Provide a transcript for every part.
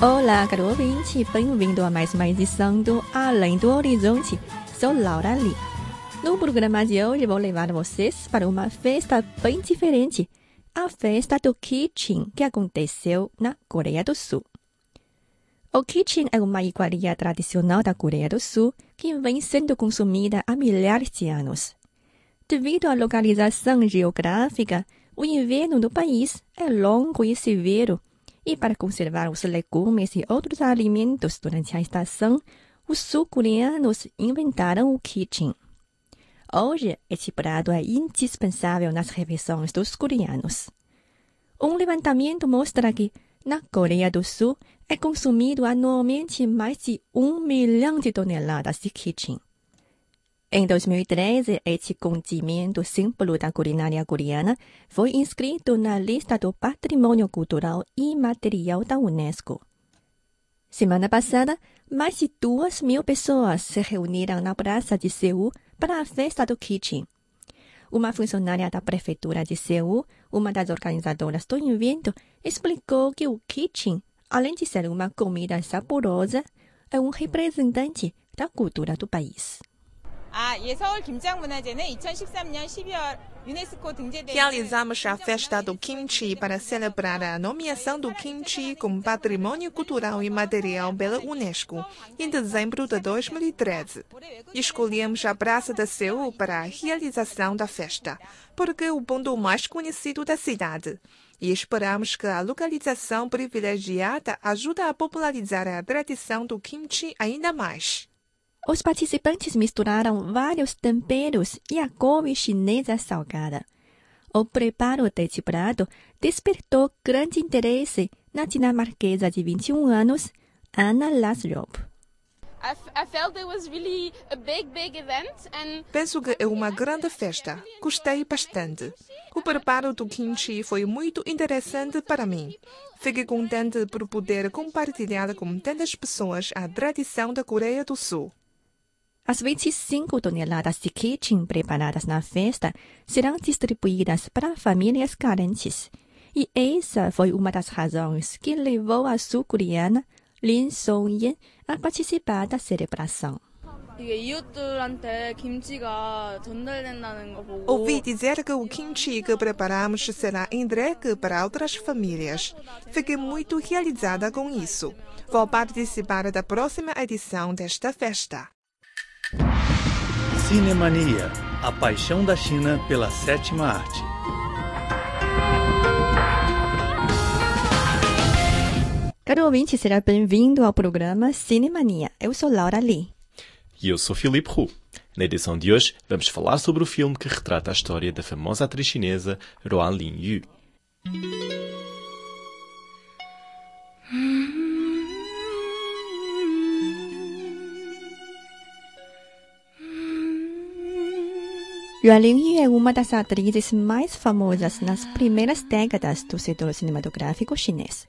Olá, caro ouvinte, bem-vindo a mais uma edição do Além do Horizonte. Sou Laura Lee. No programa de hoje vou levar vocês para uma festa bem diferente, a festa do Kitchen, que aconteceu na Coreia do Sul. O Kitchen é uma iguaria tradicional da Coreia do Sul que vem sendo consumida há milhares de anos. Devido à localização geográfica, o inverno do país é longo e severo, e para conservar os legumes e outros alimentos durante a estação, os sul-coreanos inventaram o kitchen. Hoje, este prato é indispensável nas refeições dos coreanos. Um levantamento mostra que, na Coreia do Sul, é consumido anualmente mais de um milhão de toneladas de kitchen. Em 2013, este condimento símbolo da culinária coreana foi inscrito na lista do Patrimônio Cultural Imaterial da Unesco. Semana passada, mais de duas mil pessoas se reuniram na Praça de Seul para a festa do kitchen. Uma funcionária da Prefeitura de Seul, uma das organizadoras do evento, explicou que o kitchen, além de ser uma comida saborosa, é um representante da cultura do país. 아, 예, 서울 김장문화제는 2013년 12월 유네스코 등재된 Realizamos a festa do kimchi para celebrar a nomeação do kimchi como patrimônio cultural e material pela Unesco em dezembro de 2013. Escolhemos a Praça da Seul para a realização da festa, porque é o ponto mais conhecido da cidade. E esperamos que a localização privilegiada ajude a popularizar a tradição do kimchi ainda mais. Os participantes misturaram vários temperos e a couve chinesa salgada. O preparo deste prato despertou grande interesse na dinamarquesa de 21 anos, Anna Lasrop. I, f- I felt it was really a big, big event, and Penso que é uma grande festa. Gostei bastante. O preparo do kimchi foi muito interessante para mim. Fiquei contente por poder compartilhar com tantas pessoas a tradição da Coreia do Sul. As 25 toneladas de kitchen preparadas na festa serão distribuídas para famílias carentes. E essa foi uma das razões que levou a sul-coreana Lin Song-yen a participar da celebração. Ouvi dizer que o kimchi que preparamos será entregue para outras famílias. Fiquei muito realizada com isso. Vou participar da próxima edição desta festa. Cinemania. A paixão da China pela sétima arte. Caro ouvinte, será bem-vindo ao programa Cinemania. Eu sou Laura Lee. E eu sou Filipe Hu. Na edição de hoje, vamos falar sobre o filme que retrata a história da famosa atriz chinesa Ruan Lin Yu. Yuan Lingyu é uma das atrizes mais famosas nas primeiras décadas do setor cinematográfico chinês.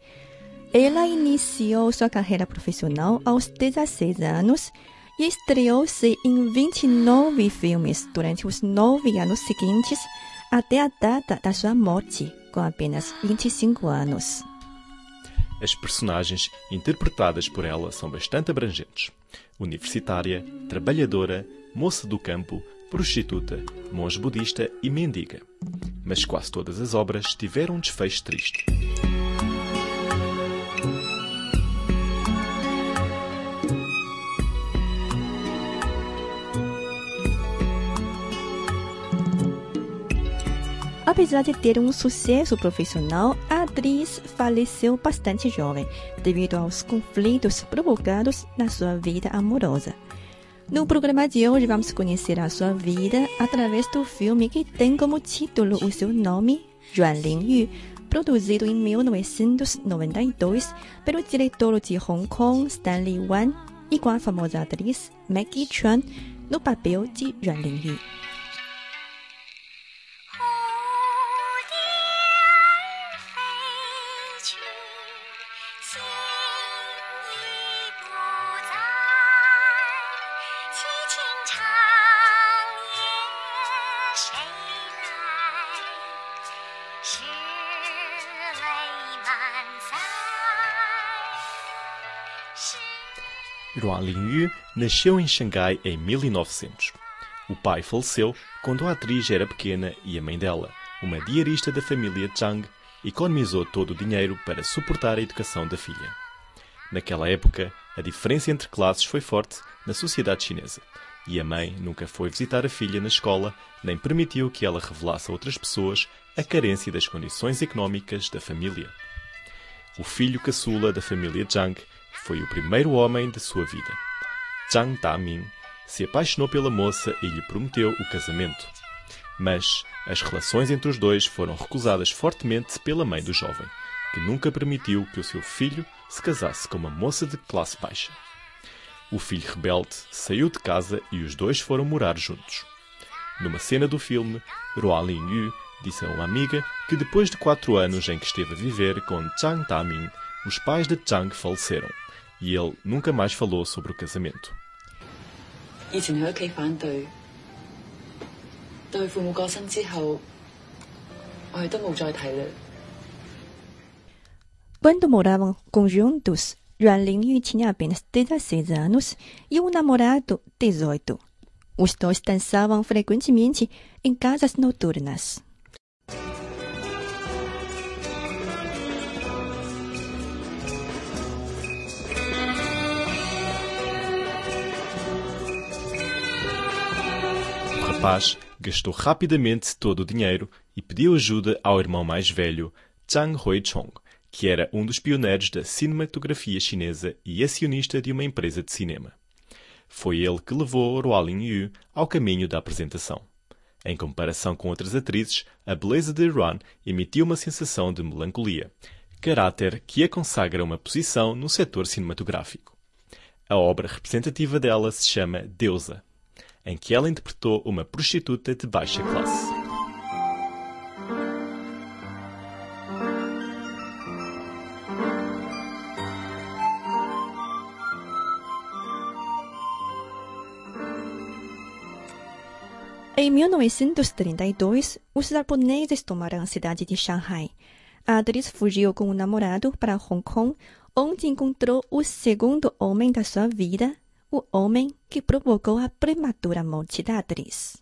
Ela iniciou sua carreira profissional aos 16 anos e estreou-se em 29 filmes durante os nove anos seguintes até a data da sua morte, com apenas 25 anos. As personagens interpretadas por ela são bastante abrangentes: universitária, trabalhadora, moça do campo, prostituta, monge budista e mendiga. Mas quase todas as obras tiveram um desfecho triste. Apesar de ter um sucesso profissional, a atriz faleceu bastante jovem devido aos conflitos provocados na sua vida amorosa. No programa de hoje vamos conhecer a sua vida através do filme que tem como título o seu nome, Yuan Lingyu, produzido em 1992 pelo diretor de Hong Kong Stanley Wan e com a famosa atriz Maggie Chuan no papel de Yuan Lingyu. Yuan Lingyu nasceu em Xangai em 1900. O pai faleceu quando a atriz era pequena e a mãe dela, uma diarista da família Zhang, economizou todo o dinheiro para suportar a educação da filha. Naquela época, a diferença entre classes foi forte na sociedade chinesa e a mãe nunca foi visitar a filha na escola nem permitiu que ela revelasse a outras pessoas a carência das condições económicas da família. O filho caçula da família Zhang foi o primeiro homem de sua vida. Zhang Daming se apaixonou pela moça e lhe prometeu o casamento. Mas as relações entre os dois foram recusadas fortemente pela mãe do jovem, que nunca permitiu que o seu filho se casasse com uma moça de classe baixa. O filho rebelde saiu de casa e os dois foram morar juntos. Numa cena do filme, Ruan Yu disse a uma amiga que depois de quatro anos em que esteve a viver com Zhang Daming, os pais de Zhang faleceram e ele nunca mais falou sobre o casamento. Quando moravam conjuntos, Yuan Lingyu tinha apenas 16 anos e o namorado 18. Os dois dançavam frequentemente em casas noturnas. Rapaz gastou rapidamente todo o dinheiro e pediu ajuda ao irmão mais velho, Zhang Huichong, que era um dos pioneiros da cinematografia chinesa e acionista de uma empresa de cinema. Foi ele que levou Rualin Yu ao caminho da apresentação. Em comparação com outras atrizes, a beleza de Ruan emitiu uma sensação de melancolia, caráter que a consagra uma posição no setor cinematográfico. A obra representativa dela se chama Deusa, em que ela interpretou uma prostituta de baixa classe. Em 1932, os japoneses tomaram a cidade de Shanghai. A atriz fugiu com o namorado para Hong Kong, onde encontrou o segundo homem da sua vida, o homem que provocou a prematura morte da atriz.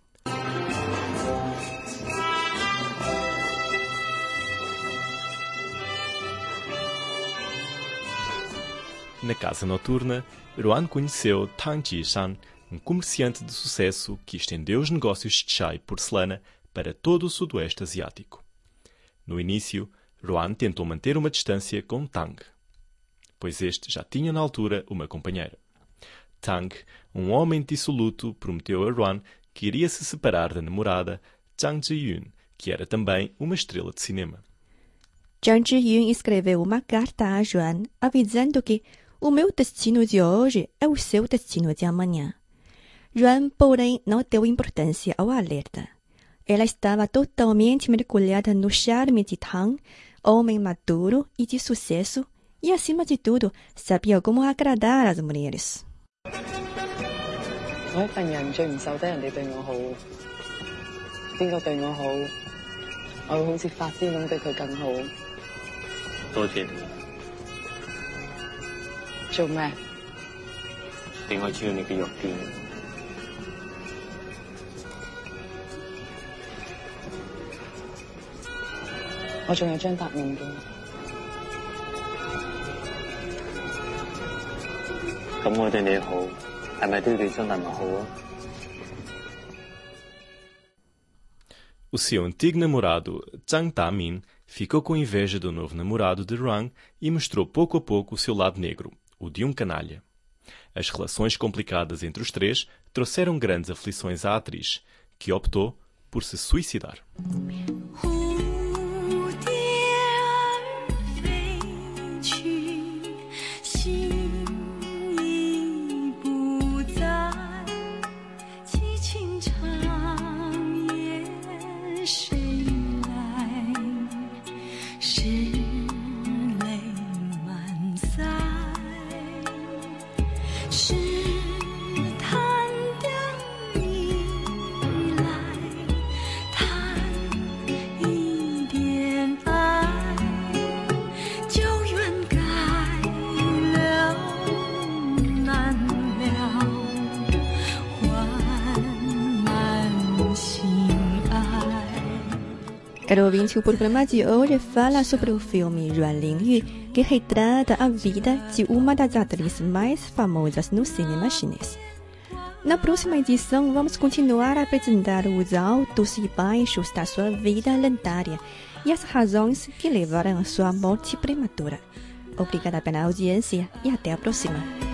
Na casa noturna, Ruan conheceu Tang Jishan, um comerciante de sucesso que estendeu os negócios de chá e porcelana para todo o sudoeste asiático. No início, Ruan tentou manter uma distância com Tang, pois este já tinha na altura uma companheira. Tang, um homem dissoluto, prometeu a Ruan que iria se separar da namorada Zhang Ziyun, que era também uma estrela de cinema. Zhang Ziyun escreveu uma carta a Juan avisando que o meu destino de hoje é o seu destino de amanhã. Juan, porém, não deu importância ao alerta. Ela estava totalmente mergulhada no charme de Tang, homem maduro e de sucesso, e, acima de tudo, sabia como agradar as mulheres. 我一份人最唔受得人哋對我好，邊個對我好，我會好似發癲咁對佢更好。多謝你，做咩？令我知道你嘅弱點。我仲有張答案嘅。 咁我对你好，系咪都要对张大文好啊？ O seu antigo namorado, Zhang Damin, ficou com inveja do novo namorado de Ruan e mostrou pouco a pouco o seu lado negro, o de um canalha. As relações complicadas entre os três trouxeram grandes aflições à atriz, que optou por se suicidar. 是 Caro ouvinte, o programa de hoje fala sobre o filme Yuan Lingyu, que retrata a vida de uma das atrizes mais famosas no cinema chinês. Na próxima edição, vamos continuar a apresentar os altos e baixos da sua vida lendária e as razões que levaram à sua morte prematura. Obrigada pela audiência e até a próxima.